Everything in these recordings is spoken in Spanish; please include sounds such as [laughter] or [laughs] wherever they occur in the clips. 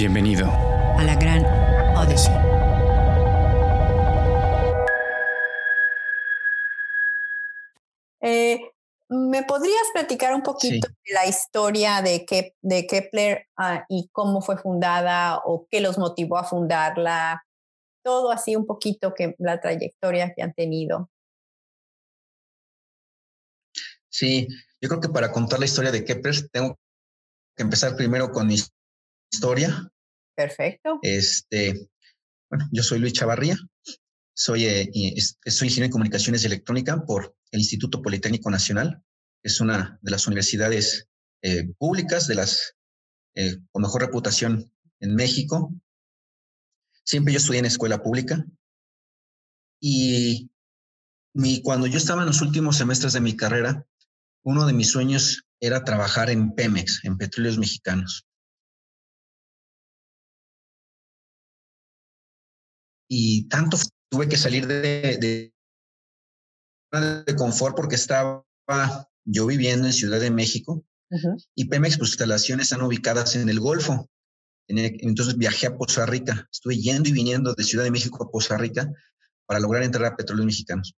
Bienvenido a la gran Odyssey. Eh, ¿Me podrías platicar un poquito de la historia de, de Kepler ah, y cómo fue fundada o qué los motivó a fundarla? Todo así un poquito que la trayectoria que han tenido. Sí, yo creo que para contar la historia de Kepler tengo que empezar primero con mi historia. Perfecto. Este, bueno, yo soy Luis Chavarría, soy, eh, soy ingeniero en comunicaciones y electrónica por el Instituto Politécnico Nacional. Es una de las universidades eh, públicas, de las eh, con mejor reputación en México. Siempre yo estudié en escuela pública y mi, cuando yo estaba en los últimos semestres de mi carrera, uno de mis sueños era trabajar en Pemex, en Petróleos Mexicanos. Y tanto tuve que salir de, de, de confort porque estaba yo viviendo en Ciudad de México y Pemex, pues instalaciones están ubicadas en el Golfo. Entonces viajé a Poza Rica, estuve yendo y viniendo de Ciudad de México a Poza Rica para lograr entrar a Petróleos Mexicanos.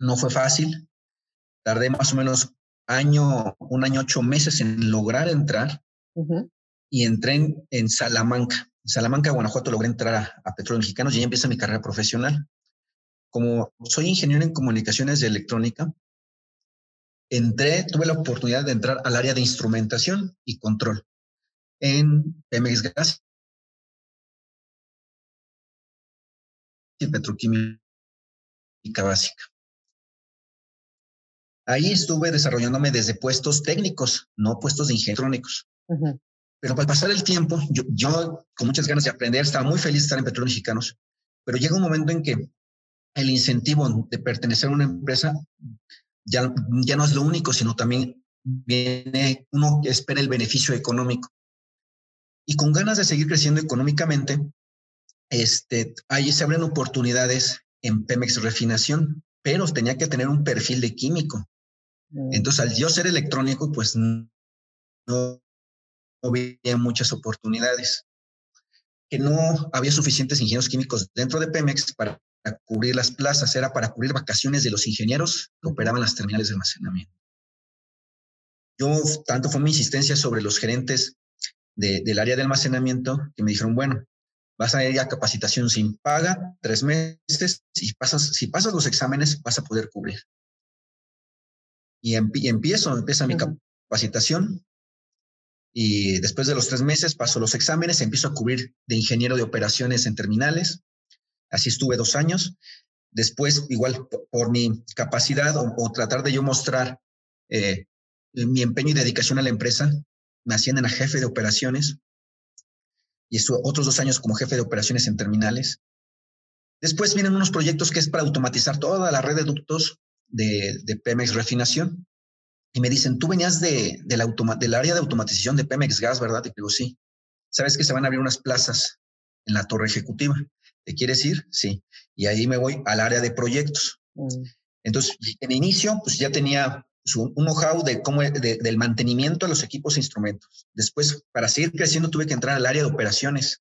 No fue fácil, tardé más o menos año, un año, ocho meses en lograr entrar y entré en, en, Salamanca. Salamanca, Guanajuato, logré entrar a, a Petróleos Mexicanos y ahí empieza mi carrera profesional. Como soy ingeniero en comunicaciones de electrónica, entré, tuve la oportunidad de entrar al área de instrumentación y control en Pemex Gas y petroquímica básica. Ahí estuve desarrollándome desde puestos técnicos, no puestos de ingenieros. Pero al pasar el tiempo, yo, yo, con muchas ganas de aprender, estaba muy feliz de estar en Petróleos Mexicanos, pero llega un momento en que el incentivo de pertenecer a una empresa ya, ya no es lo único, sino también viene, uno espera el beneficio económico. Y con ganas de seguir creciendo económicamente, este, ahí se abren oportunidades en Pemex Refinación, pero tenía que tener un perfil de químico. Mm. Entonces, al yo ser electrónico, pues no había muchas oportunidades. Que no había suficientes ingenieros químicos dentro de Pemex para cubrir las plazas, era para cubrir vacaciones de los ingenieros que operaban las terminales de almacenamiento. Yo, tanto fue mi insistencia sobre los gerentes del área de almacenamiento que me dijeron, bueno, vas a ir a capacitación sin paga, tres meses, si pasas, si pasas los exámenes vas a poder cubrir. Y, empiezo, empieza mi capacitación y después de los tres meses paso los exámenes, empiezo a cubrir de ingeniero de operaciones en terminales, Así estuve dos años. Después, igual por, mi capacidad o, tratar de yo mostrar eh, mi empeño y dedicación a la empresa, me ascienden a jefe de operaciones y estuve otros dos años como jefe de operaciones en terminales. Después vienen unos proyectos que es para automatizar toda la red de ductos de, Pemex Refinación. Y me dicen, tú venías de, de la del área de automatización de Pemex Gas, ¿verdad? Y digo, sí. Sabes que se van a abrir unas plazas en la torre ejecutiva. ¿Te quieres ir? Sí. Y ahí me voy al área de proyectos. Mm. Entonces, en inicio, pues ya tenía un know-how de cómo, del mantenimiento de los equipos e instrumentos. Después, para seguir creciendo, tuve que entrar al área de operaciones.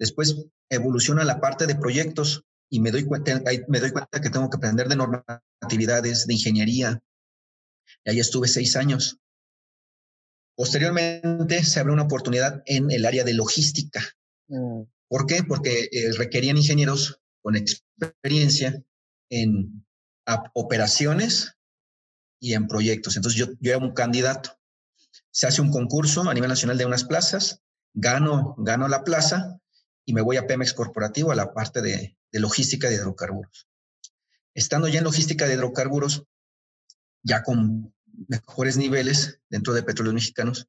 Después, evoluciona la parte de proyectos y me doy cuenta, me doy cuenta que tengo que aprender de normatividades, de ingeniería. Y ahí estuve seis años. Posteriormente, se abre una oportunidad en el área de logística. Mm. ¿Por qué? Porque eh, requerían ingenieros con experiencia en operaciones y en proyectos. Entonces yo, yo era un candidato. Se hace un concurso a nivel nacional de unas plazas, gano, gano la plaza y me voy a Pemex Corporativo a la parte de, de logística de hidrocarburos. Estando ya en logística de hidrocarburos, ya con mejores niveles dentro de petróleos mexicanos,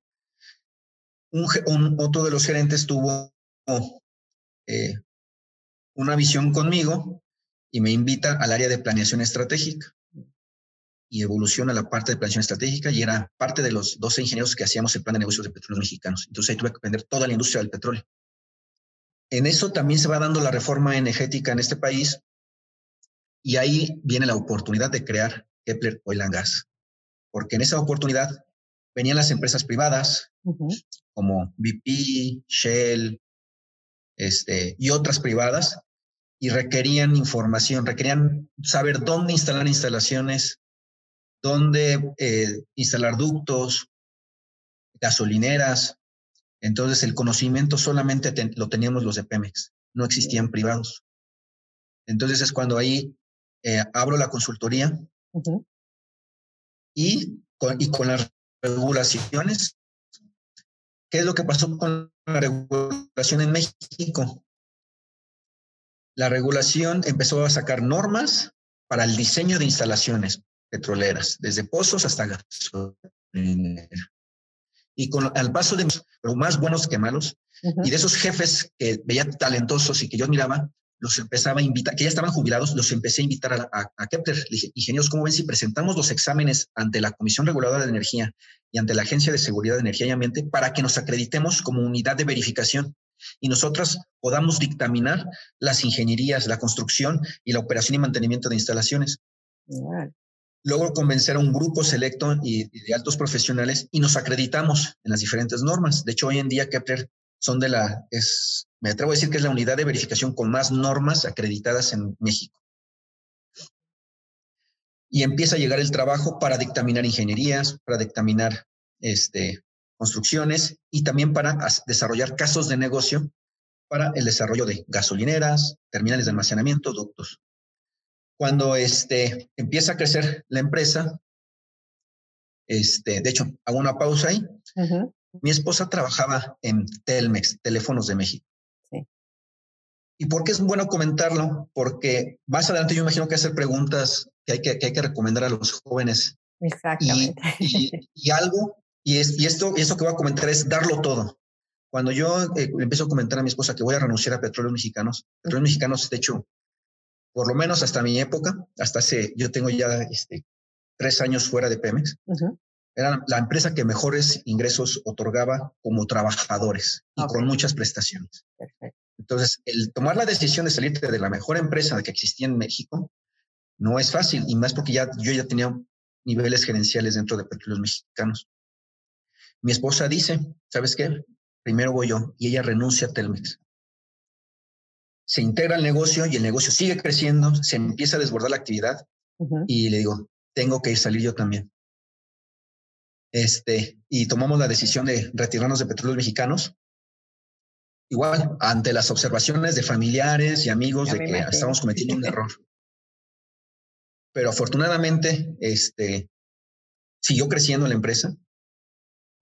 un, otro de los gerentes tuvo eh, una visión conmigo y me invita al área de planeación estratégica y evoluciona la parte de planeación estratégica y era parte de los 12 ingenieros que hacíamos el plan de negocios de petróleos mexicanos. Entonces ahí tuve que aprender toda la industria del petróleo. En eso también se va dando la reforma energética en este país y ahí viene la oportunidad de crear Kepler Oil and Gas, porque en esa oportunidad venían las empresas privadas, como BP, Shell, este, y otras privadas, y requerían información, requerían saber dónde instalar instalaciones, dónde eh, instalar ductos, gasolineras. Entonces el conocimiento solamente lo teníamos los de Pemex, no existían privados. Entonces es cuando ahí eh, abro la consultoría y, con, y con las regulaciones. ¿Qué es lo que pasó con la regulación en México? La regulación empezó a sacar normas para el diseño de instalaciones petroleras, desde pozos hasta gasolineras. Y con al paso de más buenos que malos, y de esos jefes que veía talentosos y que yo miraba, los empezaba a invitar, que ya estaban jubilados, los empecé a invitar a, a, Kepler. Le dije, ingenieros, ¿cómo ven si presentamos los exámenes ante la Comisión Reguladora de Energía y ante la Agencia de Seguridad de Energía y Ambiente para que nos acreditemos como unidad de verificación y nosotros podamos dictaminar las ingenierías, la construcción y la operación y mantenimiento de instalaciones? Luego convencer a un grupo selecto y, y de altos profesionales y nos acreditamos en las diferentes normas. De hecho, hoy en día Kepler son de la, es, me atrevo a decir que es la unidad de verificación con más normas acreditadas en México. Y empieza a llegar el trabajo para dictaminar ingenierías, para dictaminar este, construcciones y también para desarrollar casos de negocio para el desarrollo de gasolineras, terminales de almacenamiento, ductos. Cuando este, empieza a crecer la empresa, este, de hecho, hago una pausa ahí. Mi esposa trabajaba en Telmex, Teléfonos de México. ¿Y por qué es bueno comentarlo? Porque más adelante yo imagino que hacer preguntas que hay que, hay que recomendar a los jóvenes. Exactamente. Y, algo, y, es, y esto, y esto que voy a comentar es darlo todo. Cuando yo eh, empiezo a comentar a mi esposa que voy a renunciar a Petróleos Mexicanos, Petróleos Mexicanos, de hecho, por lo menos hasta mi época, hasta hace, yo tengo ya este, tres años fuera de Pemex, era la empresa que mejores ingresos otorgaba como trabajadores y con muchas prestaciones. Entonces, el tomar la decisión de salir de la mejor empresa que existía en México no es fácil, y más porque ya, yo ya tenía niveles gerenciales dentro de Petróleos Mexicanos. Mi esposa dice, ¿sabes qué? Primero voy yo, y ella renuncia a Telmex. Se integra al negocio y el negocio sigue creciendo, se empieza a desbordar la actividad, y le digo, tengo que salir yo también este, y tomamos la decisión de retirarnos de petróleos mexicanos. Igual, ante las observaciones de familiares y amigos de que estamos cometiendo un error. Pero afortunadamente, este, siguió creciendo la empresa.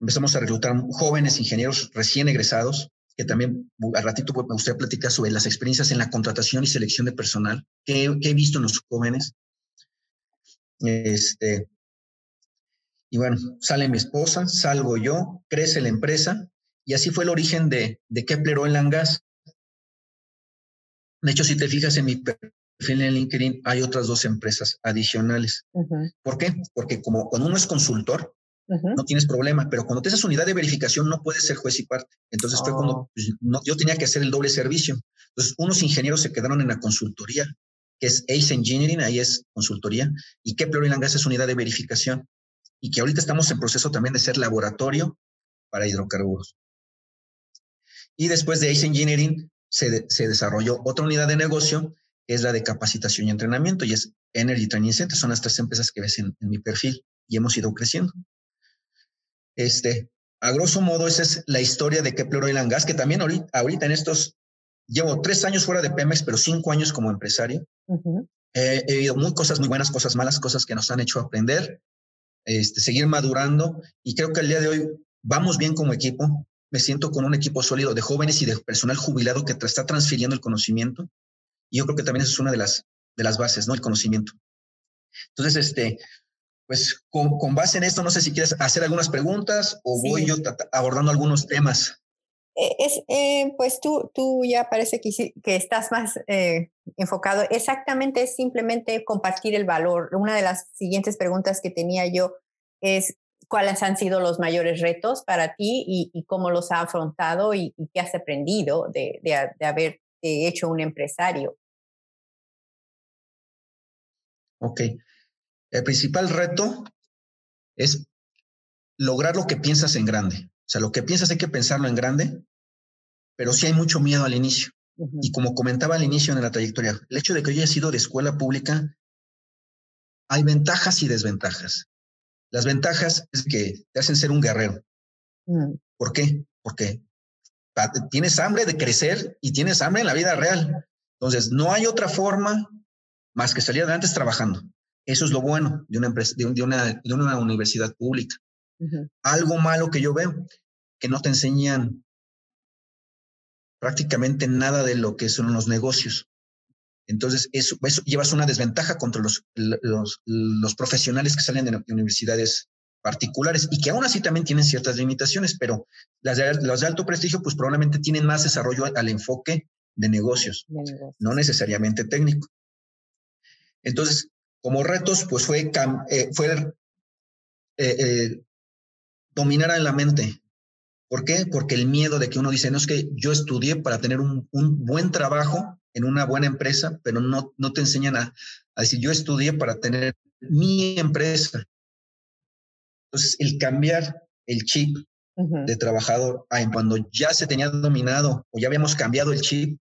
Empezamos a reclutar jóvenes ingenieros recién egresados, que también al ratito me gustaría platicar sobre las experiencias en la contratación y selección de personal que, que he visto en los jóvenes. Este, y bueno, sale mi esposa, salgo yo, crece la empresa y así fue el origen de, de Kepler Oil and Gas. De hecho, si te fijas en mi perfil en LinkedIn, hay otras dos empresas adicionales. ¿Por qué? Porque como cuando uno es consultor, no tienes problema, pero cuando tienes unidad de verificación no puedes ser juez y parte. Entonces fue cuando oh. pues, yo tenía que hacer el doble servicio. Entonces, unos ingenieros se quedaron en la consultoría, que es ACE Engineering, ahí es consultoría, y Kepler Oil and Gas es unidad de verificación y que ahorita estamos en proceso también de ser laboratorio para hidrocarburos. Y después de Ace Engineering se, se desarrolló otra unidad de negocio, que es la de capacitación y entrenamiento, y es Energy Training Center. Son las tres empresas que ves en, mi perfil y hemos ido creciendo. Este, a grosso modo, esa es la historia de Kepler Oil and Gas, que también ahorita, ahorita en estos, llevo tres años fuera de Pemex, pero cinco años como empresario. he vivido muy cosas muy buenas, cosas malas, cosas que nos han hecho aprender este, seguir madurando y creo que el día de hoy vamos bien como equipo. Me siento con un equipo sólido de jóvenes y de personal jubilado que está transfiriendo el conocimiento. Y yo creo que también eso es una de las, de las bases, ¿no? El conocimiento. Entonces, este, pues con, con base en esto, no sé si quieres hacer algunas preguntas o voy yo abordando algunos temas. Eh, es, eh, pues tú, tú ya parece que, que estás más eh, enfocado. Exactamente, es simplemente compartir el valor. Una de las siguientes preguntas que tenía yo es cuáles han sido los mayores retos para ti y, cómo los has afrontado y, qué has aprendido de, de, de haber hecho un empresario. Ok. El principal reto es lograr lo que piensas en grande. O sea, lo que piensas hay que pensarlo en grande, pero sí hay mucho miedo al inicio. Y como comentaba al inicio en la trayectoria, el hecho de que yo haya sido de escuela pública, hay ventajas y desventajas. Las ventajas es que te hacen ser un guerrero. Mm. ¿Por qué? Porque tienes hambre de crecer y tienes hambre en la vida real. Entonces, no hay otra forma más que salir adelante trabajando. Eso es lo bueno de una, empresa, de, una, de una universidad pública. Algo malo que yo veo, que no te enseñan prácticamente nada de lo que son los negocios. Entonces, eso, eso llevas una desventaja contra los, los, los profesionales que salen de universidades particulares y que aún así también tienen ciertas limitaciones, pero las de, las de alto prestigio pues probablemente tienen más desarrollo al enfoque de negocios, no necesariamente técnico. Entonces, como retos, pues fue, eh, fue eh, eh, dominar en la mente. ¿Por qué? Porque el miedo de que uno dice, no es que yo estudié para tener un, un buen trabajo en una buena empresa, pero no, no te enseñan a, a decir, yo estudié para tener mi empresa entonces, el cambiar el chip de trabajador a cuando ya se tenía dominado o ya habíamos cambiado el chip,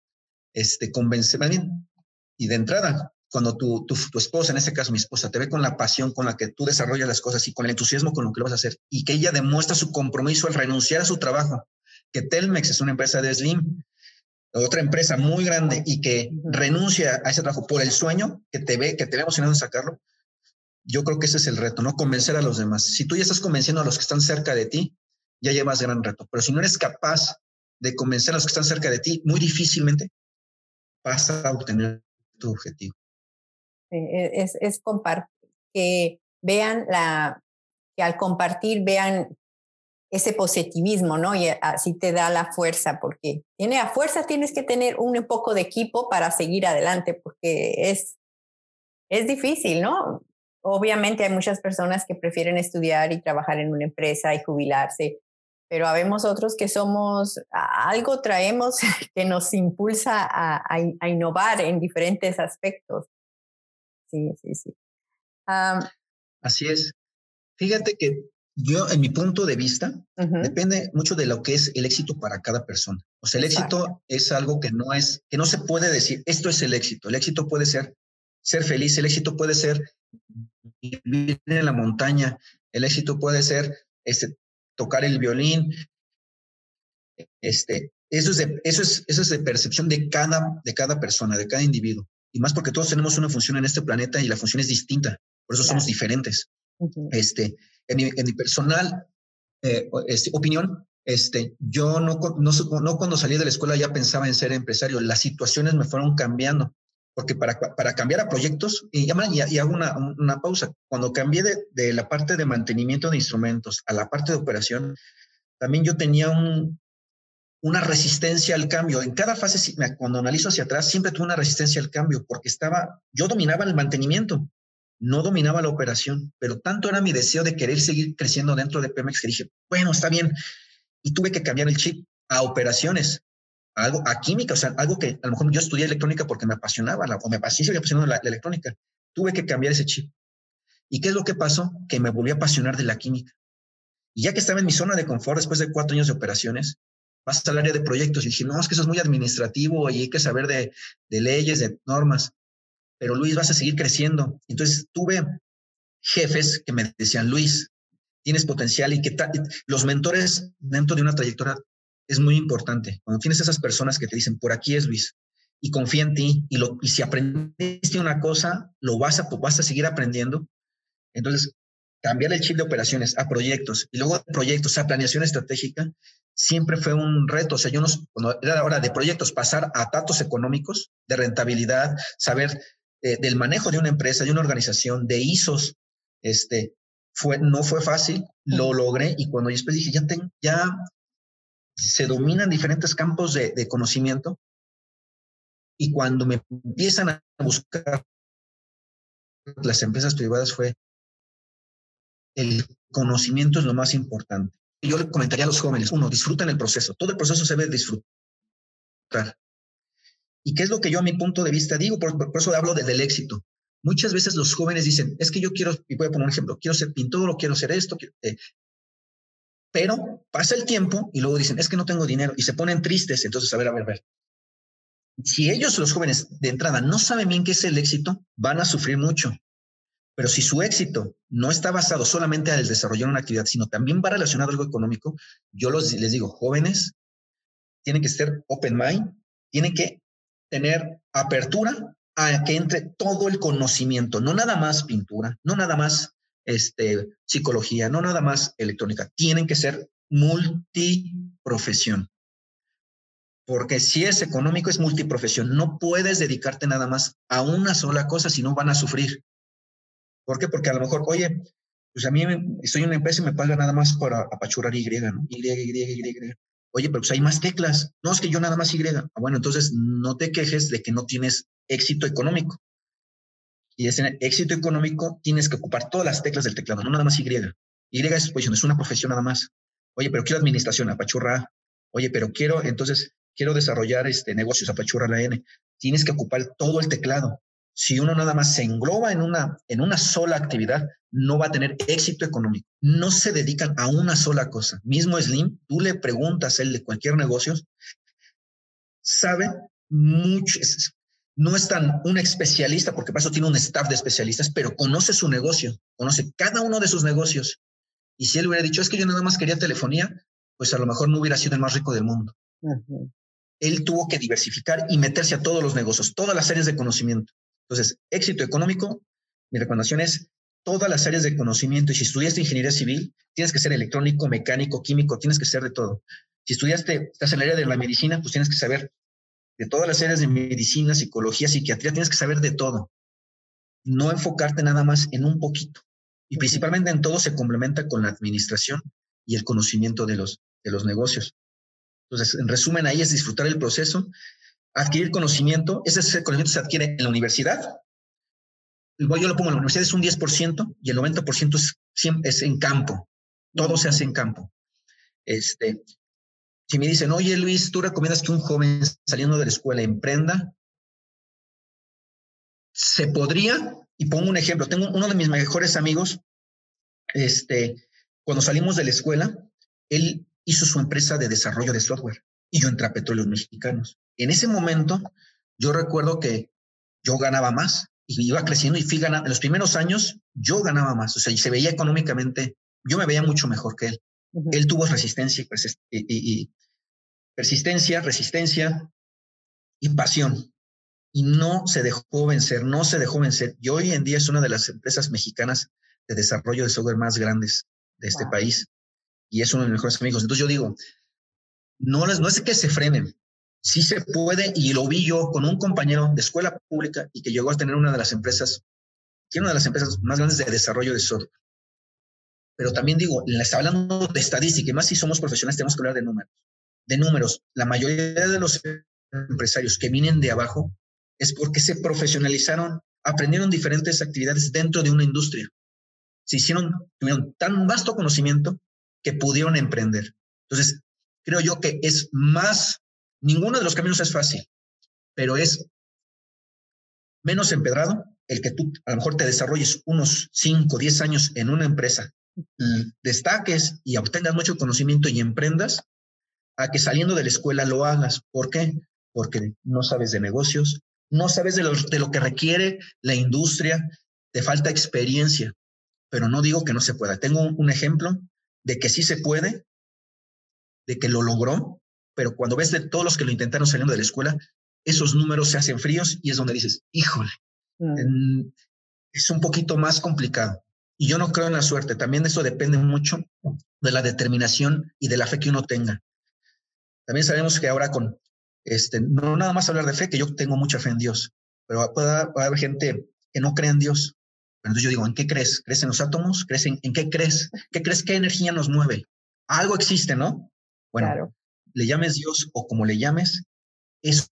este, convence, bien, y de entrada, cuando tu, tu, esposa, en este caso mi esposa, te ve con la pasión con la que tú desarrollas las cosas y con el entusiasmo con lo que lo vas a hacer, y que ella demuestra su compromiso al renunciar a su trabajo, que Telmex es una empresa de Slim, otra empresa muy grande y que renuncia a ese trabajo por el sueño que te ve, que te ve emocionado en sacarlo, yo creo que ese es el reto, ¿no? Convencer a los demás. Si tú ya estás convenciendo a los que están cerca de ti, ya llevas gran reto. Pero si no eres capaz de convencer a los que están cerca de ti, muy difícilmente vas a obtener tu objetivo. E, es, es que vean la, que al compartir vean ese positivismo, ¿no? Y así te da la fuerza, porque tiene a fuerza tienes que tener un poco de equipo para seguir adelante, porque es, es difícil, ¿no? Obviamente hay muchas personas que prefieren estudiar y trabajar en una empresa y jubilarse, pero habemos otros que somos, algo traemos [laughs] que nos impulsa a, innovar en diferentes aspectos. Sí, sí, sí. Así es. Fíjate que yo, en mi punto de vista, depende mucho de lo que es el éxito para cada persona. O sea, el éxito es algo que no es, que no se puede decir, esto es el éxito. El éxito puede ser ser feliz, el éxito puede ser vivir en la montaña. El éxito puede ser este, tocar el violín. Este, eso, es de, eso, es, eso es de percepción de cada, de cada persona, de cada individuo. Y más porque todos tenemos una función en este planeta y la función es distinta. Por eso somos diferentes. este, en, mi, en mi personal eh, este, opinión, este, yo no, no, no cuando salí de la escuela ya pensaba en ser empresario. Las situaciones me fueron cambiando porque para, para cambiar a proyectos, y, y, hago una, una, pausa, cuando cambié de, de, la parte de mantenimiento de instrumentos a la parte de operación, también yo tenía un, una resistencia al cambio. En cada fase, cuando analizo hacia atrás, siempre tuve una resistencia al cambio, porque estaba, yo dominaba el mantenimiento, no dominaba la operación, pero tanto era mi deseo de querer seguir creciendo dentro de Pemex que dije, bueno, está bien, y tuve que cambiar el chip a operaciones algo a química, o sea, algo que a lo mejor yo estudié electrónica porque me apasionaba, la, o me apasionaba la, la, electrónica. Tuve que cambiar ese chip. ¿Y qué es lo que pasó? Que me volví a apasionar de la química. Y ya que estaba en mi zona de confort después de cuatro años de operaciones, pasé al área de proyectos y dije, no, es que eso es muy administrativo y hay que saber de, de leyes, de normas. Pero Luis, vas a seguir creciendo. Entonces tuve jefes que me decían, Luis, tienes potencial y que los mentores dentro de una trayectoria es muy importante. Cuando tienes esas personas que te dicen, por aquí es Luis, y confía en ti, y, lo, y si aprendiste una cosa, lo vas a, vas a seguir aprendiendo. Entonces, cambiar el chip de operaciones a proyectos y luego de proyectos a planeación estratégica siempre fue un reto. O sea, yo no, cuando era hora de proyectos, pasar a datos económicos, de rentabilidad, saber eh, del manejo de una empresa, de una organización, de ISOs, este, fue, no fue fácil, lo logré y cuando yo después dije, ya, ten, ya se dominan diferentes campos de, conocimiento y cuando me empiezan a buscar las empresas privadas fue el conocimiento es lo más importante. Yo le comentaría a los jóvenes, uno, disfruten el proceso, todo el proceso se debe disfrutar. ¿Y qué es lo que yo a mi punto de vista digo? Por, eso hablo del éxito. Muchas veces los jóvenes dicen, es que yo quiero, y voy a poner un ejemplo, quiero ser pintor, quiero ser esto, eh, Pero pasa el tiempo y luego dicen, es que no tengo dinero y se ponen tristes. Entonces, a ver, a ver, a ver. Si ellos, los jóvenes de entrada, no saben bien qué es el éxito, van a sufrir mucho. Pero si su éxito no está basado solamente en el desarrollar una actividad, sino también va relacionado a algo económico, yo les digo, jóvenes, tienen que ser open mind, tienen que tener apertura a que entre todo el conocimiento, no nada más pintura, no nada más este, psicología, no nada más electrónica, tienen que ser multiprofesión. Porque si es económico, es multiprofesión. No puedes dedicarte nada más a una sola cosa, si no van a sufrir. ¿Por qué? Porque a lo mejor, oye, pues a mí estoy en una empresa y me paga nada más para apachurrar Y, ¿no? Y, Y, Y. Oye, pero pues hay más teclas. No, es que yo nada más Y. Ah, bueno, entonces no te quejes de que no tienes éxito económico. Y ese éxito económico tienes que ocupar todas las teclas del teclado, no nada más Y. Y es, pues, es una profesión nada más. Oye, pero quiero administración, apachurra. Oye, pero quiero, entonces, quiero desarrollar este negocios, apachurra la N. Tienes que ocupar todo el teclado si uno nada más se engloba en una, en una sola actividad, no va a tener éxito económico. No se dedican a una sola cosa. Mismo Slim, tú le preguntas él de cualquier negocio, sabe mucho, no es tan un especialista, porque para eso tiene un staff de especialistas, pero conoce su negocio, conoce cada uno de sus negocios. Y si él hubiera dicho, es que yo nada más quería telefonía, pues a lo mejor no hubiera sido el más rico del mundo. Él tuvo que diversificar y meterse a todos los negocios, todas las áreas de conocimiento. Entonces, éxito económico, mi recomendación es todas las áreas de conocimiento. Y si estudiaste ingeniería civil, tienes que ser electrónico, mecánico, químico, tienes que ser de todo. Si estudiaste, estás en el área de la medicina, pues tienes que saber de todas las áreas de medicina, psicología, psiquiatría, tienes que saber de todo. No enfocarte nada más en un poquito. Y principalmente en todo se complementa con la administración y el conocimiento de los, de los negocios. Entonces, en resumen, ahí es disfrutar el proceso adquirir conocimiento, ese conocimiento se adquiere en la universidad. Yo lo pongo en la universidad, es un 10% y el 90% es, es en campo. Todo se hace en campo. Este, si me dicen, oye Luis, ¿tú recomiendas que un joven saliendo de la escuela emprenda? Se podría, y pongo un ejemplo, tengo uno de mis mejores amigos, este, cuando salimos de la escuela, él hizo su empresa de desarrollo de software y yo entré a Petróleos Mexicanos. En ese momento, yo recuerdo que yo ganaba más y iba creciendo y fui ganando. En los primeros años, yo ganaba más. O sea, y se veía económicamente, yo me veía mucho mejor que él. Él tuvo resistencia y, persistencia, resistencia y pasión. Y no se dejó vencer, no se dejó vencer. Y hoy en día es una de las empresas mexicanas de desarrollo de software más grandes de este país. Y es uno de mis mejores amigos. Entonces yo digo, no, no es que se frenen, sí se puede, y lo vi yo con un compañero de escuela pública y que llegó a tener una de las empresas, tiene una de las empresas más grandes de desarrollo de software. Pero también digo, le está hablando de estadística, y más si somos profesionales tenemos que hablar de números. De números, la mayoría de los empresarios que vienen de abajo es porque se profesionalizaron, aprendieron diferentes actividades dentro de una industria. Se hicieron, tuvieron tan vasto conocimiento que pudieron emprender. Entonces, creo yo que es más, ninguno de los caminos es fácil, pero es menos empedrado el que tú a lo mejor te desarrolles unos 5, 10 años en una empresa, destaques y obtengas mucho conocimiento y emprendas, a que saliendo de la escuela lo hagas. ¿Por qué? Porque no sabes de negocios, no sabes de lo, de lo que requiere la industria, te falta experiencia, pero no digo que no se pueda. Tengo un ejemplo de que sí se puede de que lo logró, pero cuando ves de todos los que lo intentaron saliendo de la escuela, esos números se hacen fríos y es donde dices, híjole, mm. es un poquito más complicado. Y yo no creo en la suerte, también eso depende mucho de la determinación y de la fe que uno tenga. También sabemos que ahora con, este, no nada más hablar de fe, que yo tengo mucha fe en Dios, pero puede haber gente que no cree en Dios. Pero entonces yo digo, ¿en qué crees? ¿Crees en los átomos? ¿Crees en, en qué crees? ¿Qué crees? ¿Qué energía nos mueve? Algo existe, ¿no? Bueno, le llames Dios o como le llames, eso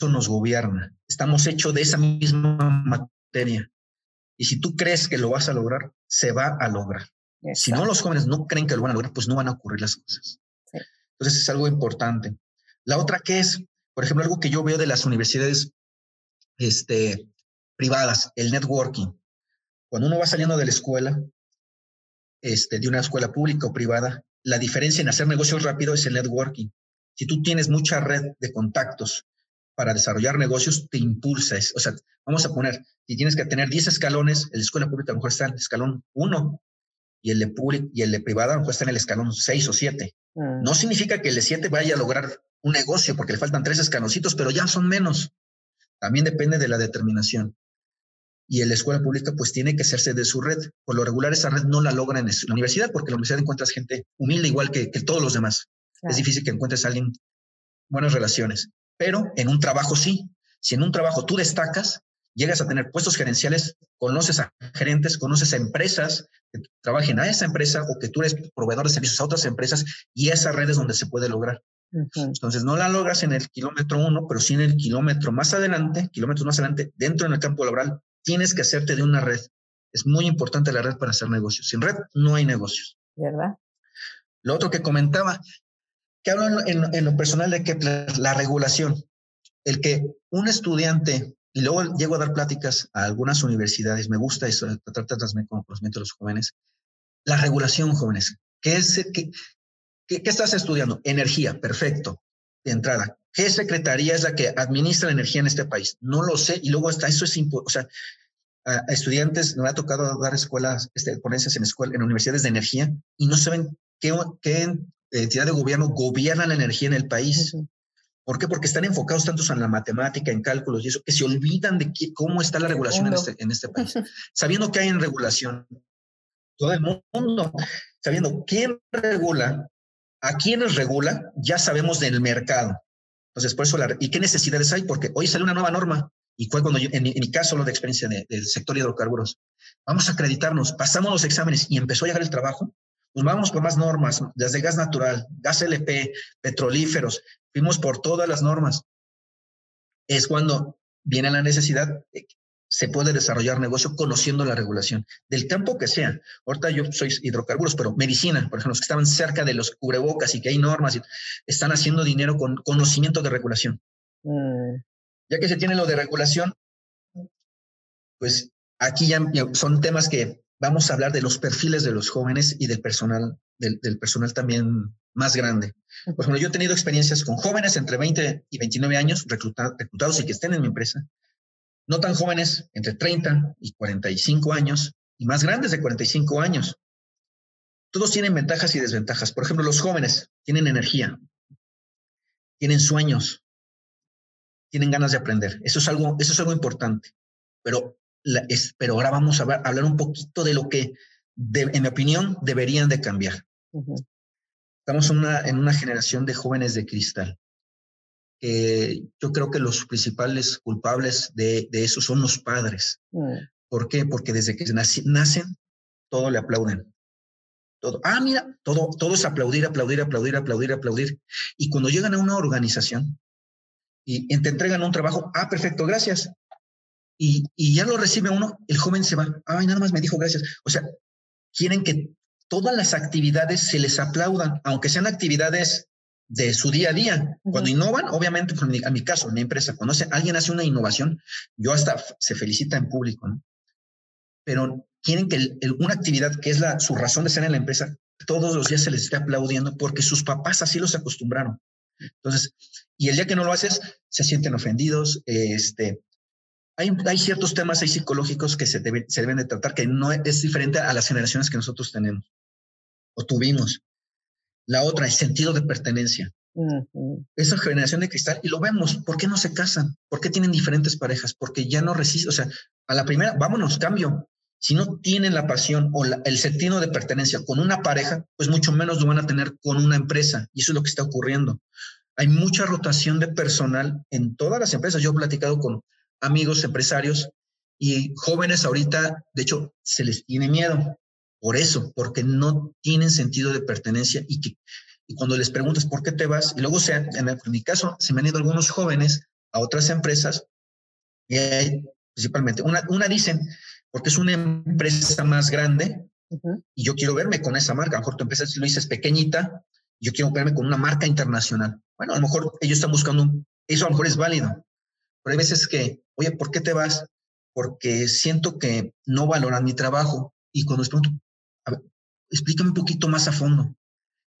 nos gobierna. Estamos hechos de esa misma materia. Y si tú crees que lo vas a lograr, se va a lograr. Si no los jóvenes no creen que lo van a lograr, pues no van a ocurrir las cosas. Entonces es algo importante. La otra que es, por ejemplo, algo que yo veo de las universidades este, privadas, el networking. Cuando uno va saliendo de la escuela, este, de una escuela pública o privada, la diferencia en hacer negocios rápido es el networking. Si tú tienes mucha red de contactos para desarrollar negocios, te impulsa. O sea, vamos a poner, si tienes que tener 10 escalones, la escuela pública a lo mejor está en el escalón 1 y el de público y el de privada a lo mejor está en el escalón 6 o 7. Mm. No significa que el de 7 vaya a lograr un negocio porque le faltan tres escaloncitos, pero ya son menos. También depende de la determinación. Y la escuela pública pues tiene que hacerse de su red. Por lo regular esa red no la logra en la universidad porque en la universidad encuentras gente humilde igual que, todos los demás. Es difícil que encuentres a alguien buenas relaciones. Pero en un trabajo sí. Si en un trabajo tú destacas, llegas a tener puestos gerenciales, conoces a gerentes, conoces a empresas que trabajen a esa empresa o que tú eres proveedor de servicios a otras empresas y esa red es donde se puede lograr. Entonces no la logras en el kilómetro uno, pero sí en el kilómetro más adelante, kilómetros más adelante, dentro en el campo laboral, tienes que hacerte de una red. Es muy importante la red para hacer negocios. Sin red no hay negocios. ¿Verdad? Lo otro que comentaba, que hablo en, lo personal de que la regulación, el que un estudiante, y luego llego a dar pláticas a algunas universidades, me gusta eso, tratar de transmitir conocimiento a los jóvenes, la regulación, jóvenes, ¿qué, es, qué, qué, estás estudiando? Energía, perfecto, de entrada. ¿Qué secretaría es la que administra la energía en este país? No lo sé, y luego está, eso es importante, o sea, a, estudiantes, me ha tocado dar escuelas, este, ponencias en, escuela, en universidades de energía, y no saben qué, qué entidad de gobierno gobierna la energía en el país. ¿Por qué? Porque están enfocados tantos en la matemática, en cálculos y eso, que se olvidan de cómo está la regulación en este, en este país. [laughs] Sabiendo que hay en regulación, todo el mundo, sabiendo quién regula, a quiénes regula, ya sabemos del mercado. Entonces, por eso, ¿y qué necesidades hay? Porque hoy sale una nueva norma, y fue cuando yo, en, mi caso, lo de experiencia del sector hidrocarburos. Vamos a acreditarnos, pasamos los exámenes y empezó a llegar el trabajo pues vamos por más normas, desde gas natural, gas LP, petrolíferos, fuimos por todas las normas. Es cuando viene la necesidad, se puede desarrollar negocio conociendo la regulación, del campo que sea. Ahorita yo soy hidrocarburos, pero medicina, por ejemplo, los que estaban cerca de los cubrebocas y que hay normas, están haciendo dinero con conocimiento de regulación. Mm. Ya que se tiene lo de regulación, pues aquí ya son temas que vamos a hablar de los perfiles de los jóvenes y del personal, del, personal también más grande. Por ejemplo, yo he tenido experiencias con jóvenes entre 20 y 29 años reclutados y que estén en mi empresa, no tan jóvenes, entre 30 y 45 años, y más grandes de 45 años. Todos tienen ventajas y desventajas. Por ejemplo, los jóvenes tienen energía, tienen sueños, tienen ganas de aprender. Eso es algo, eso es algo importante. Pero pero ahora vamos a hablar, un poquito de lo que, en mi opinión, deberían de cambiar. Estamos una, en una generación de jóvenes de cristal. Yo creo que los principales culpables de, de eso son los padres. Mm. ¿Por qué? Porque desde que nacen, todo le aplauden. Todo. Ah, mira, todo, todo es aplaudir, aplaudir, aplaudir, aplaudir, aplaudir. Y cuando llegan a una organización y te entregan un trabajo, ah, perfecto, gracias y, ya lo recibe uno, el joven se va, ay, nada más me dijo gracias. O sea, quieren que todas las actividades se les aplaudan, aunque sean actividades de su día a día. Cuando innovan, obviamente, a mi, caso, en mi empresa, cuando alguien hace una innovación, yo hasta se felicita en público, ¿no? Pero quieren que una actividad que es la, su razón de ser en la empresa, todos los días se les esté aplaudiendo porque sus papás así los acostumbraron. Entonces, y el día que no lo haces, se sienten ofendidos, este, hay, ciertos temas ahí psicológicos que se, se deben de tratar que no es diferente a las generaciones que nosotros tenemos o tuvimos. La otra es sentido de pertenencia. Esa generación de cristal, y lo vemos, ¿por qué no se casan? ¿Por qué tienen diferentes parejas? Porque ya no resisten, o sea, a la primera, vámonos, cambio. Si no tienen la pasión o el sentido de pertenencia con una pareja, pues mucho menos lo van a tener con una empresa. Y eso es lo que está ocurriendo. Hay mucha rotación de personal en todas las empresas. Yo he platicado con amigos empresarios y jóvenes ahorita, de hecho, se les tiene miedo por eso, porque no tienen sentido de pertenencia y que y cuando les preguntas por qué te vas, y luego se, en, mi caso, se me han ido algunos jóvenes a otras empresas, y hay, principalmente, una, una dicen, porque es una empresa más grande, y yo quiero verme con esa marca, a lo mejor tu empresa, si lo dices, pequeñita, yo quiero verme con una marca internacional. Bueno, a lo mejor ellos están buscando, eso a lo mejor es válido, pero hay veces que, oye, ¿por qué te vas? Porque siento que no valoran mi trabajo. Y cuando les pregunto, a ver, explícame un poquito más a fondo.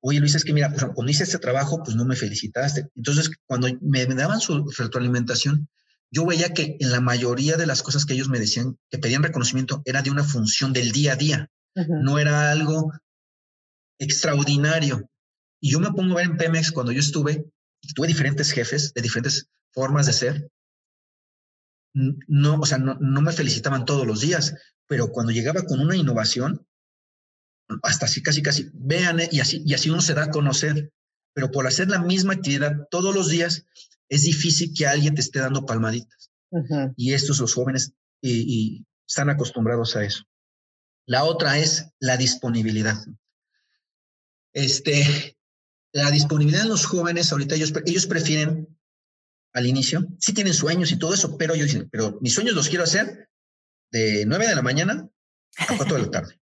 oye Luis, es que mira, pues, cuando hice este trabajo, pues no me felicitaste. Entonces, cuando me daban su retroalimentación, yo veía que en la mayoría de las cosas que ellos me decían, que pedían reconocimiento, era de una función del día a día, no era algo extraordinario. Y yo me pongo a ver en Pemex cuando yo estuve, tuve diferentes jefes de diferentes formas de ser. No, o sea, no, no me felicitaban todos los días, pero cuando llegaba con una innovación, hasta así casi casi vean eh, y así y así uno se da a conocer. Pero por hacer la misma actividad todos los días es difícil que alguien te esté dando palmaditas. Y estos los jóvenes y, están acostumbrados a eso. La otra es la disponibilidad. Este la disponibilidad de los jóvenes ahorita ellos ellos prefieren al inicio sí tienen sueños y todo eso pero ellos dicen pero mis sueños los quiero hacer de 9 de la mañana a 4 de la tarde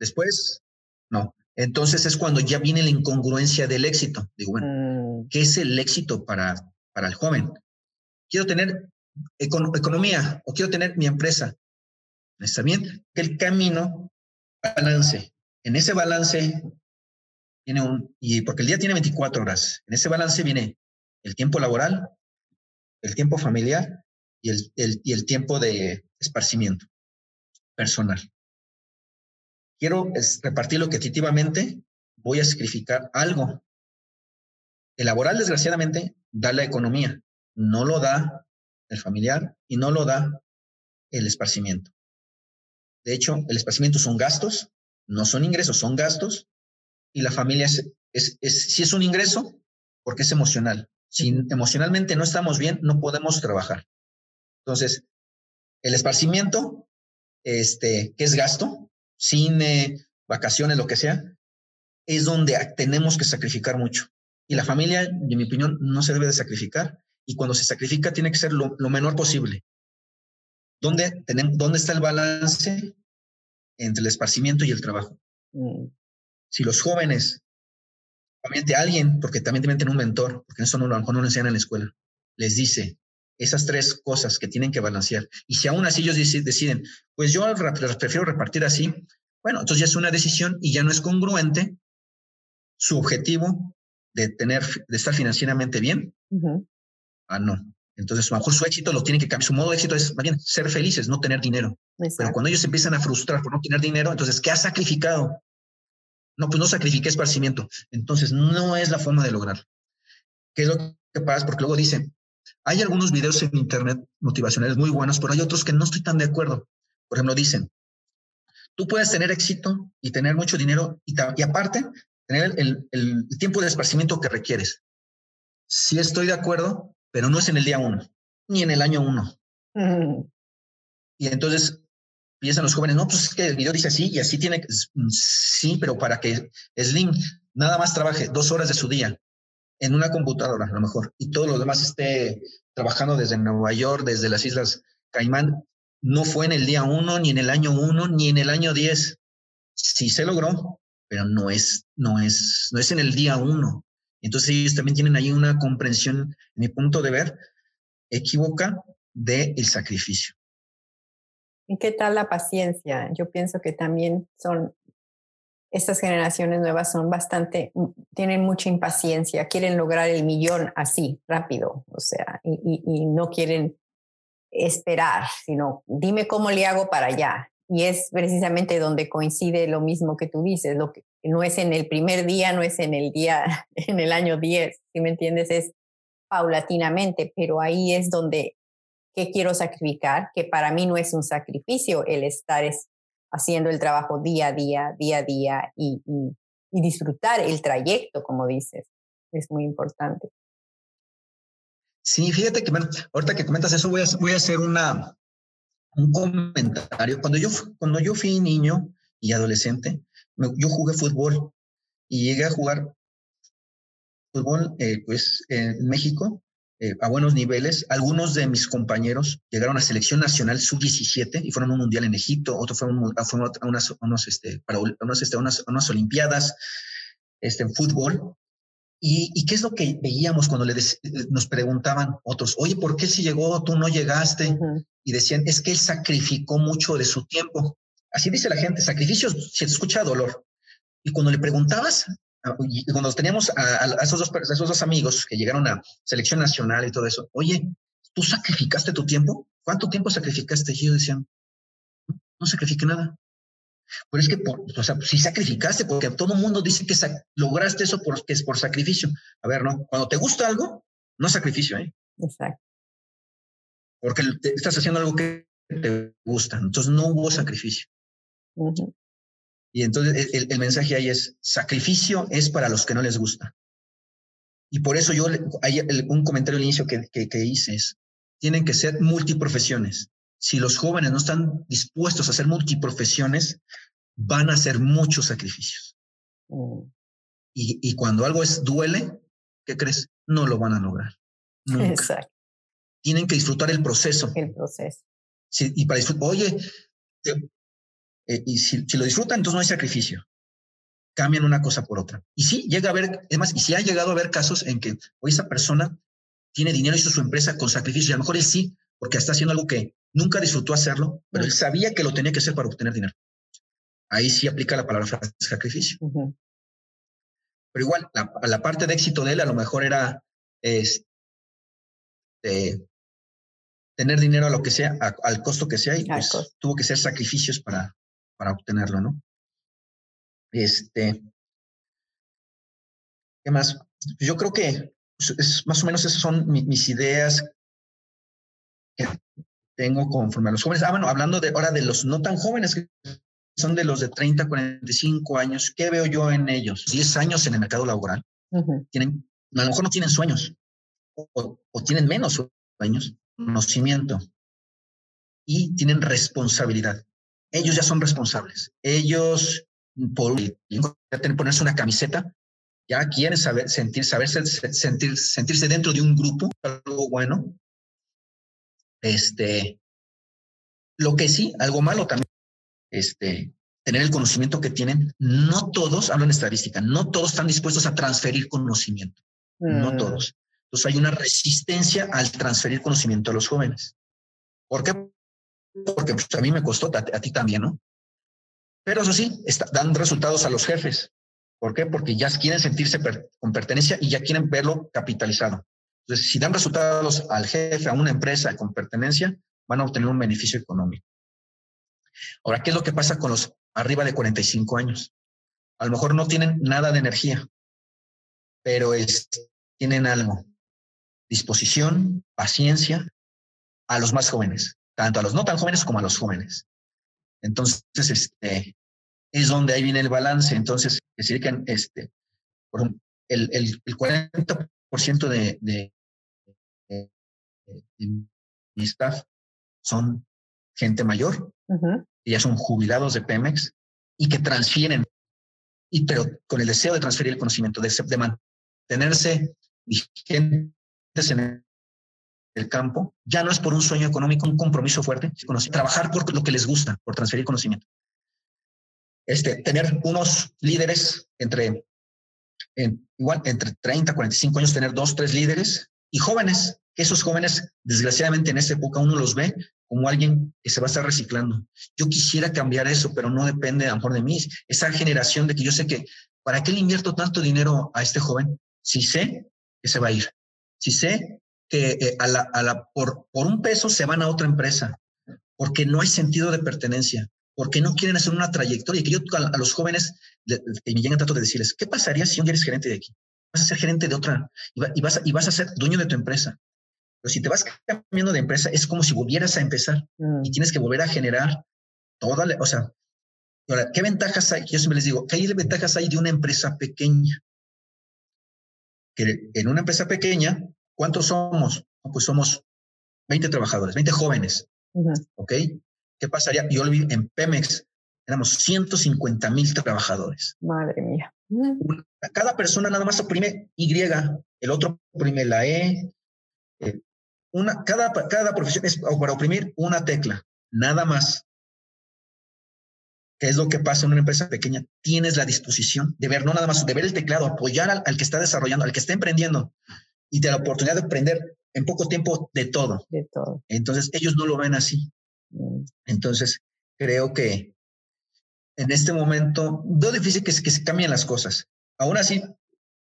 Después, no. Entonces es cuando ya viene la incongruencia del éxito. Digo, bueno, mm. ¿qué es el éxito para, para el joven? Quiero tener economía o quiero tener mi empresa. Está bien que el camino balance. En ese balance tiene un, y porque el día tiene 24 horas, en ese balance viene el tiempo laboral, el tiempo familiar y el, el, y el tiempo de esparcimiento personal quiero repartirlo equitativamente, voy a sacrificar algo. El laboral, desgraciadamente, da la economía, no lo da el familiar y no lo da el esparcimiento. De hecho, el esparcimiento son gastos, no son ingresos, son gastos, y la familia es, es, si es un ingreso, porque es emocional. Si emocionalmente no estamos bien, no podemos trabajar. Entonces, el esparcimiento, este, que es gasto, cine, vacaciones, lo que sea, es donde tenemos que sacrificar mucho. Y la familia, en mi opinión, no se debe de sacrificar. Y cuando se sacrifica, tiene que ser lo, menor posible. ¿Dónde, tenemos, ¿Dónde está el balance entre el esparcimiento y el trabajo? Mm. Si los jóvenes, obviamente alguien, porque también tener un mentor, porque eso no, lo, no lo enseñan en la escuela, les dice esas tres cosas que tienen que balancear. Y si aún así ellos deciden, pues yo prefiero repartir así, bueno, entonces ya es una decisión y ya no es congruente su objetivo de tener, de estar financieramente bien. Ah, no. Entonces, a lo mejor su éxito lo tiene que cambiar. Su modo de éxito es más bien ser felices, no tener dinero. Pero cuando ellos empiezan a frustrar por no tener dinero, entonces, ¿qué ha sacrificado? No, pues no sacrifiqué esparcimiento. Entonces, no es la forma de lograr. ¿Qué es lo que pasa? Porque luego dicen, hay algunos videos en internet motivacionales muy buenos, pero hay otros que no estoy tan de acuerdo. Por ejemplo, dicen, tú puedes tener éxito y tener mucho dinero y, aparte tener el, tiempo de esparcimiento que requieres. Sí estoy de acuerdo, pero no es en el día uno, ni en el año uno. Y entonces piensan los jóvenes, no, pues es que el video dice así y así tiene, sí, pero para que Slim nada más trabaje dos horas de su día en una computadora, a lo mejor, y todo lo demás esté trabajando desde Nueva York, desde las Islas Caimán, no fue en el día uno, ni en el año uno, ni en el año diez. Sí se logró, pero no es, no es, no es en el día uno. Entonces ellos también tienen ahí una comprensión, en mi punto de ver, equívoca del el sacrificio. ¿Y qué tal la paciencia? Yo pienso que también son estas generaciones nuevas son bastante, mm, tienen mucha impaciencia, quieren lograr el millón así, rápido, o sea, y, no quieren esperar, sino dime cómo le hago para allá. Y es precisamente donde coincide lo mismo que tú dices, lo que no es en el primer día, no es en el día, [laughs] en el año 10, si me entiendes, es paulatinamente, pero ahí es donde, ¿qué quiero sacrificar? Que para mí no es un sacrificio el estar es, haciendo el trabajo día a día, día a día y, disfrutar el trayecto, como dices. Es muy importante. Sí, fíjate que ahorita que comentas eso, voy a, hacer un comentario. Cuando yo, cuando yo fui niño y adolescente, yo jugué fútbol y llegué a jugar fútbol eh, pues, en México eh, a buenos niveles. Algunos de mis compañeros llegaron a selección nacional sub-17 y fueron a un mundial en Egipto, otros fueron, a unas, unos, este, para unos, este, unas, unas, olimpiadas este, en fútbol. ¿Y, ¿Y, qué es lo que veíamos cuando le nos preguntaban otros, oye, ¿por qué si llegó, tú no llegaste? Y decían, es que él sacrificó mucho de su tiempo. Así dice la gente, sacrificios, se escucha dolor. Y cuando le preguntabas, y cuando teníamos a, esos dos, a esos dos amigos que llegaron a selección nacional y todo eso, oye, ¿tú sacrificaste tu tiempo? ¿Cuánto tiempo sacrificaste? Y yo decía, no, no sacrifiqué nada. Pero es que, por, o sea, si sacrificaste, porque todo el mundo dice que lograste eso porque es por sacrificio. A ver, no, cuando te gusta algo, no es sacrificio, ¿eh? Exacto. Porque estás haciendo algo que te gusta, entonces no hubo sacrificio. Y entonces el, mensaje ahí es, sacrificio es para los que no les gusta. Y por eso yo, hay un comentario al inicio que, que, que hice es, tienen que ser multiprofesiones si los jóvenes no están dispuestos a hacer multiprofesiones, van a hacer muchos sacrificios. Mm. Y, cuando algo es duele, ¿qué crees? No lo van a lograr. Exacto. Tienen que disfrutar el proceso. El proceso. y para disfrutar, oye, eh, y si, lo disfrutan, entonces no hay sacrificio. Cambian una cosa por otra. Y sí, llega a haber, además, y si ha llegado a haber casos en que hoy esa persona tiene dinero, hizo su empresa con sacrificio, y a lo mejor él sí, porque está haciendo algo que Nunca disfrutó hacerlo, pero él sabía que lo tenía que hacer para obtener dinero. Ahí sí aplica la palabra sacrificio. Pero igual, la, la, parte de éxito de él a lo mejor era este, tener dinero a lo que sea, al costo que sea, y pues tuvo que ser sacrificios para, para obtenerlo, ¿no? Este, ¿qué más? Yo creo que pues, es, más o menos esas son mis ideas tengo conforme a los jóvenes. Ah, bueno, hablando de ahora de los no tan jóvenes, que son de los de 30, 45 años, ¿qué veo yo en ellos? 10 años en el mercado laboral. tienen, a lo mejor no tienen sueños o, tienen menos sueños, conocimiento y tienen responsabilidad. Ellos ya son responsables. Ellos, por ponerse una camiseta, ya quieren saber, sentir, saberse, sentir, sentirse dentro de un grupo, algo bueno, este, lo que sí, algo malo también, este, tener el conocimiento que tienen, no todos, hablo en estadística, no todos están dispuestos a transferir conocimiento, no mm. todos. Entonces hay una resistencia al transferir conocimiento a los jóvenes. ¿Por qué? Porque pues, a mí me costó, a, ti también, ¿no? Pero eso sí, dan resultados a los jefes. ¿Por qué? Porque ya quieren sentirse con pertenencia y ya quieren verlo capitalizado. Entonces, si dan resultados al jefe, a una empresa con pertenencia, van a obtener un beneficio económico. Ahora, ¿qué es lo que pasa con los arriba de 45 años? A lo mejor no tienen nada de energía, pero tienen algo. Disposición, paciencia a los más jóvenes, tanto a los no tan jóvenes como a los jóvenes. Entonces, este, es donde ahí viene el balance. Entonces, decir que este, el, el, el 40% de, de, mi staff son gente mayor, y ya son jubilados de Pemex y que transfieren, y, pero con el deseo de transferir el conocimiento, de, de mantenerse vigentes en el campo, ya no es por un sueño económico, un compromiso fuerte, trabajar por lo que les gusta, por transferir conocimiento. Este, tener unos líderes entre, igual, entre 30, 45 años, tener dos, tres líderes y jóvenes esos jóvenes, desgraciadamente en esta época uno los ve como alguien que se va a estar reciclando. Yo quisiera cambiar eso, pero no depende a lo mejor de mí. Esa generación de que yo sé que, ¿para qué le invierto tanto dinero a este joven? Si sé que se va a ir. Si sé que eh, a la, a la, por, por un peso se van a otra empresa, porque no hay sentido de pertenencia, porque no quieren hacer una trayectoria. Que yo a, los jóvenes que me llegan tanto de decirles, ¿qué pasaría si un eres gerente de aquí? Vas a ser gerente de otra y, vas, y vas a ser dueño de tu empresa. Pero si te vas cambiando de empresa, es como si volvieras a empezar y mm. tienes que volver a generar toda la, o sea, ahora, ¿qué ventajas hay? Yo siempre les digo, ¿qué ventajas hay de una empresa pequeña? Que en una empresa pequeña, ¿cuántos somos? Pues somos 20 trabajadores, 20 jóvenes. ¿Ok? ¿Qué pasaría? Yo lo vi en Pemex, éramos 150 mil trabajadores. Madre mía. cada persona nada más oprime Y, el otro oprime la E, eh, una, cada, cada profesión es para oprimir una tecla, nada más. ¿Qué es lo que pasa en una empresa pequeña? Tienes la disposición de ver, no nada más, de ver el teclado, apoyar al, que está desarrollando, al que está emprendiendo y de la oportunidad de aprender en poco tiempo de todo. De todo. Entonces, ellos no lo ven así. Mm. Entonces, creo que en este momento veo difícil que, que se cambien las cosas. aún así,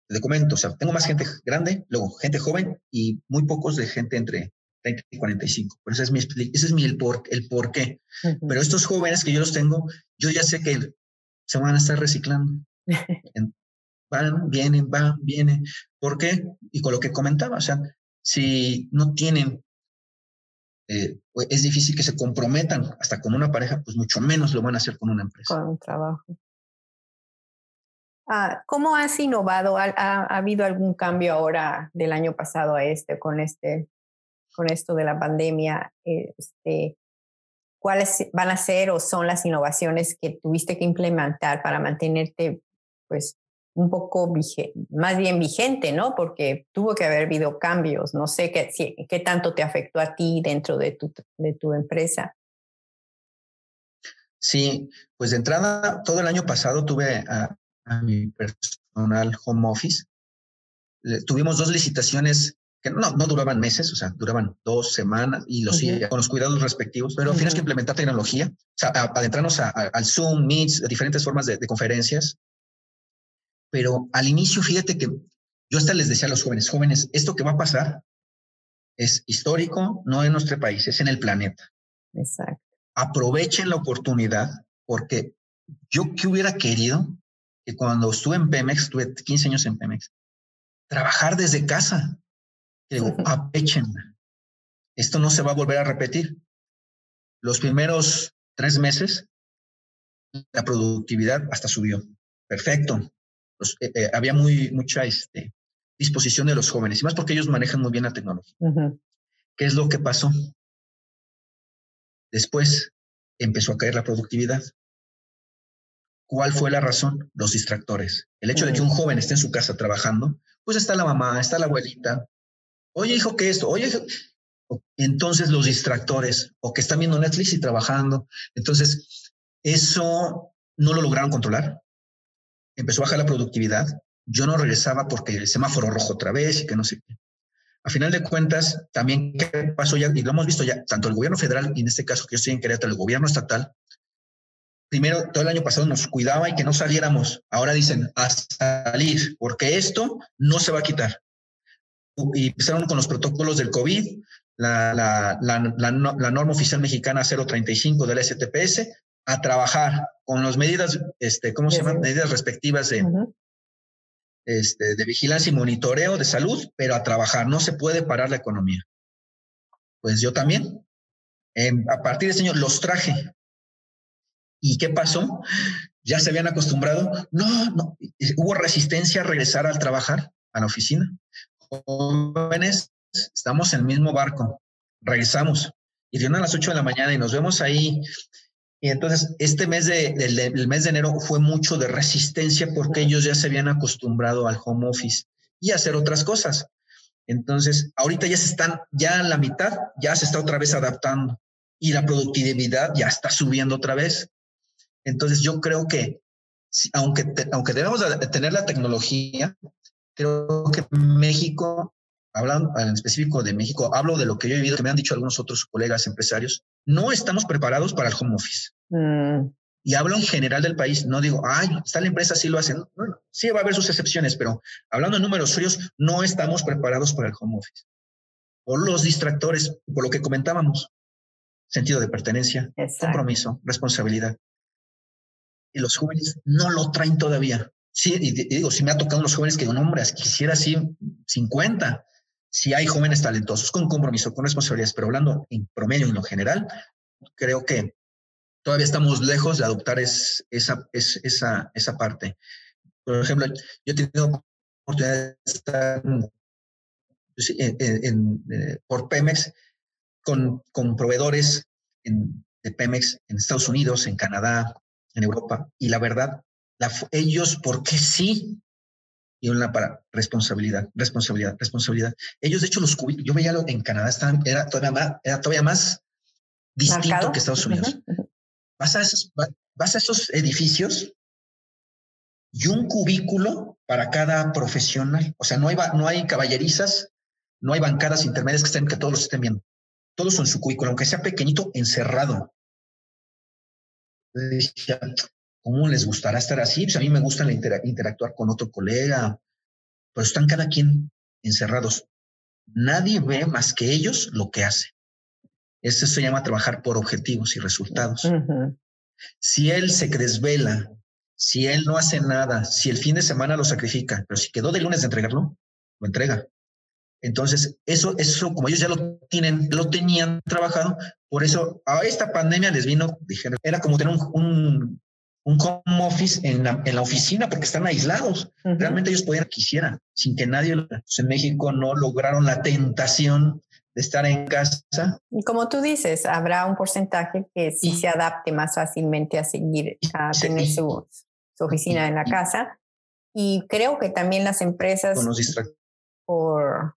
le comento, o sea, tengo más gente grande, luego gente joven y muy pocos de gente entre 30 y 45. Por eso es mi, ese es mi el por, el por qué. Pero estos jóvenes que yo los tengo, yo ya sé que se van a estar reciclando. [laughs] van, vienen, van, vienen. ¿Por qué? Y con lo que comentaba, o sea, si no tienen, eh, pues, es difícil que se comprometan hasta con una pareja, pues mucho menos lo van a hacer con una empresa. Con un trabajo. Ah, ¿Cómo has innovado? ¿Ha, habido algún cambio ahora del año pasado a este con este, con esto de la pandemia? Este, ¿Cuáles van a ser o son las innovaciones que tuviste que implementar para mantenerte, pues, un poco más bien vigente, ¿no? Porque tuvo que haber habido cambios. No sé qué, qué tanto te afectó a ti dentro de tu, de tu empresa. Sí, pues de entrada, todo el año pasado tuve a, mi personal home office. tuvimos dos licitaciones que no, no duraban meses, o sea, duraban dos semanas y los con los cuidados respectivos, pero tienes que implementar tecnología, o sea, adentrarnos al Zoom, Meets, diferentes formas de, de conferencias, pero al inicio, fíjate que yo hasta les decía a los jóvenes, jóvenes, esto que va a pasar es histórico, no en nuestro país, es en el planeta. Exacto. Aprovechen la oportunidad porque yo que hubiera querido que cuando estuve en Pemex, estuve 15 años en Pemex, trabajar desde casa. Digo, aprovechen. Esto no se va a volver a repetir. Los primeros tres meses, la productividad hasta subió. Perfecto. Eh, eh, había muy, mucha este, disposición de los jóvenes, y más porque ellos manejan muy bien la tecnología. ¿Qué es lo que pasó? Después empezó a caer la productividad. ¿Cuál fue la razón? Los distractores. El hecho de que un joven esté en su casa trabajando, pues está la mamá, está la abuelita. Oye, hijo, ¿qué es esto? Oye, entonces los distractores, o que están viendo Netflix y trabajando. Entonces, eso no lo lograron controlar empezó a bajar la productividad. Yo no regresaba porque el semáforo rojo otra vez y que no sé qué. A final de cuentas, también qué pasó ya, y lo hemos visto ya, tanto el gobierno federal, y en este caso que yo estoy en Querétaro, el gobierno estatal, primero, todo el año pasado nos cuidaba y que no saliéramos. Ahora dicen, a salir, porque esto no se va a quitar. Y empezaron con los protocolos del COVID, la, la, la, la norma oficial mexicana 035 de la STPS, a trabajar con las medidas, este, ¿cómo se llaman? Medidas respectivas de, este, de vigilancia y monitoreo de salud, pero a trabajar. No se puede parar la economía. Pues yo también. Em, a partir de ese año los traje. ¿Y qué pasó? Ya se habían acostumbrado. No, no. Hubo resistencia a regresar al trabajar, a la oficina. Jóvenes, estamos en el mismo barco. Regresamos. Y dieron a las 8 de la mañana y nos vemos ahí y entonces, este mes de, mes de enero fue mucho de resistencia porque ellos ya se habían acostumbrado al home office y a hacer otras cosas. Entonces, ahorita ya se están, ya en la mitad, ya se está otra vez adaptando y la productividad ya está subiendo otra vez. Entonces, yo creo que, aunque, aunque debemos de tener la tecnología, creo que México hablando en específico de México, hablo de lo que yo he vivido, que me han dicho algunos otros colegas empresarios, no estamos preparados para el home office. Mm. Y hablo en general del país, no digo, ay, está la empresa, sí lo hacen. sí va a haber sus excepciones, pero hablando en números fríos, no estamos preparados para el home office. Por los distractores, por lo que comentábamos, sentido de pertenencia, compromiso, responsabilidad. Y los jóvenes no lo traen todavía. Sí, y, digo, si me ha tocado los jóvenes que digo, no, hombre, quisiera así 50, si hay jóvenes talentosos con compromiso, con responsabilidades, pero hablando en promedio en lo general, creo que todavía estamos lejos de adoptar esa, esa, esa parte. Por ejemplo, yo he tenido oportunidad de estar pues en, eh, por Pemex con, con proveedores de Pemex en Estados Unidos, en Canadá, en Europa, y la verdad, ellos, ¿por qué sí? Y una para responsabilidad, responsabilidad, responsabilidad. Ellos, de hecho, los cubículos, yo veía en Canadá, estaban, era, todavía más, era todavía más distinto que Estados Unidos. Vas, a esos, vas a esos edificios y un cubículo para cada profesional. O sea, no hay, no hay caballerizas, no hay bancadas intermedias que, estén, que todos los estén viendo. Todos son su cubículo, aunque sea pequeñito, encerrado. ¿Cómo les gustará estar así? Pues a mí me gusta interactuar con otro colega, pero están cada quien encerrados. Nadie ve más que ellos lo que hace. Eso se llama trabajar por objetivos y resultados. Si él se desvela, si él no hace nada, si el fin de semana lo sacrifica, pero si quedó de lunes de entregarlo, lo entrega. Entonces, eso, eso, como ellos ya lo tienen, lo tenían trabajado, por eso a esta pandemia les vino, dijeron, era como tener un, un, home office en la, en la, oficina porque están aislados. Realmente ellos podían quisieran, sin que nadie, pues en México no lograron la tentación de estar en casa. Y como tú dices, habrá un porcentaje que sí se adapte más fácilmente a seguir, a tener su, su, oficina en la casa. Y creo que también las empresas, por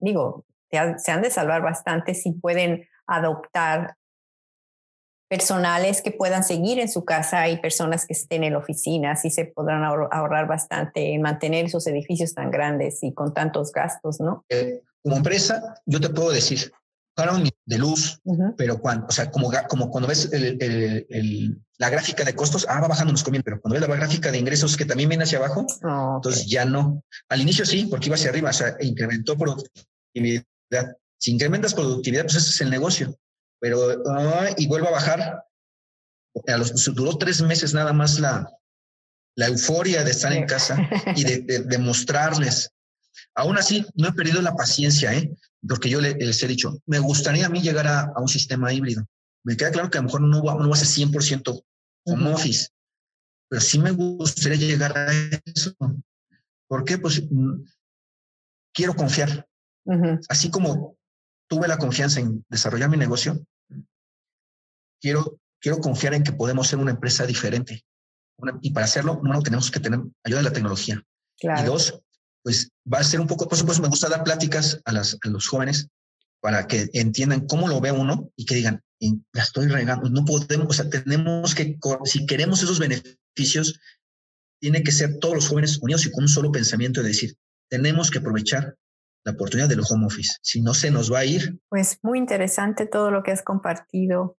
digo, se han de salvar bastante si pueden adoptar personales que puedan seguir en su casa y personas que estén en la oficina, así se podrán ahorrar bastante en mantener esos edificios tan grandes y con tantos gastos, ¿no? Eh, como empresa, yo te puedo decir, pagaron de luz, pero cuando, o sea, como, como cuando ves la gráfica de costos, ah, va bajando, nos conviene, pero cuando ves la gráfica de ingresos que también viene hacia abajo, ah, entonces ya no. Al inicio sí, porque iba hacia arriba, o sea, incrementó productividad. Si incrementas productividad, pues ese es el negocio, pero ah, y vuelve a bajar. A los, duró tres meses nada más la, la euforia de estar en casa [laughs] y de, de mostrarles. Aún así, no he perdido la paciencia, ¿eh? porque yo les he dicho, me gustaría a mí llegar a, un sistema híbrido. Me queda claro que a lo mejor no, no va a ser 100% home office, pero sí me gustaría llegar a eso. ¿Por qué? Pues mm, quiero confiar. Así como tuve la confianza en desarrollar mi negocio, quiero, quiero confiar en que podemos ser una empresa diferente. y para hacerlo, uno, tenemos que tener ayuda de la tecnología. Y dos, pues va a ser un poco, por supuesto, me gusta dar pláticas a, las, a los jóvenes para que entiendan cómo lo ve uno y que digan, la estoy regando, no podemos, o sea, tenemos que, si queremos esos beneficios, tiene que ser todos los jóvenes unidos y con un solo pensamiento de decir, tenemos que aprovechar la oportunidad del home office, si no se nos va a ir. Pues muy interesante todo lo que has compartido.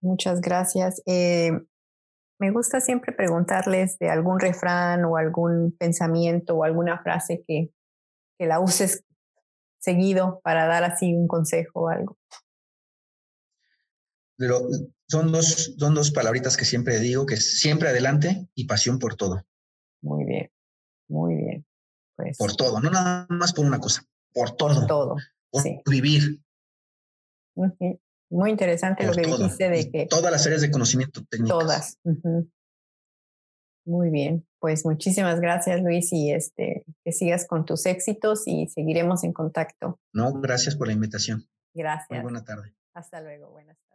Muchas gracias. Eh, me gusta siempre preguntarles de algún refrán o algún pensamiento o alguna frase que, que la uses seguido para dar así un consejo o algo. Pero son dos, son dos palabritas que siempre digo, que es siempre adelante y pasión por todo. Muy bien, muy bien. Pues, por todo, no nada más por una cosa, por todo. Por todo. Por vivir. Muy interesante lo que dijiste de que... Todas las áreas de conocimiento técnico. Todas. Muy bien, pues muchísimas gracias Luis y este, que sigas con tus éxitos y seguiremos en contacto. No, gracias por la invitación. Gracias. Muy buena tarde. Hasta luego, buenas tardes.